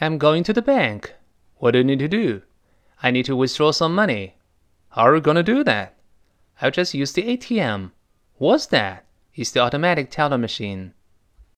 I'm going to the bank. What do you need to do? I need to withdraw some money. How are you going to do that? I'll just use the ATM. What's that? It's the automatic teller machine.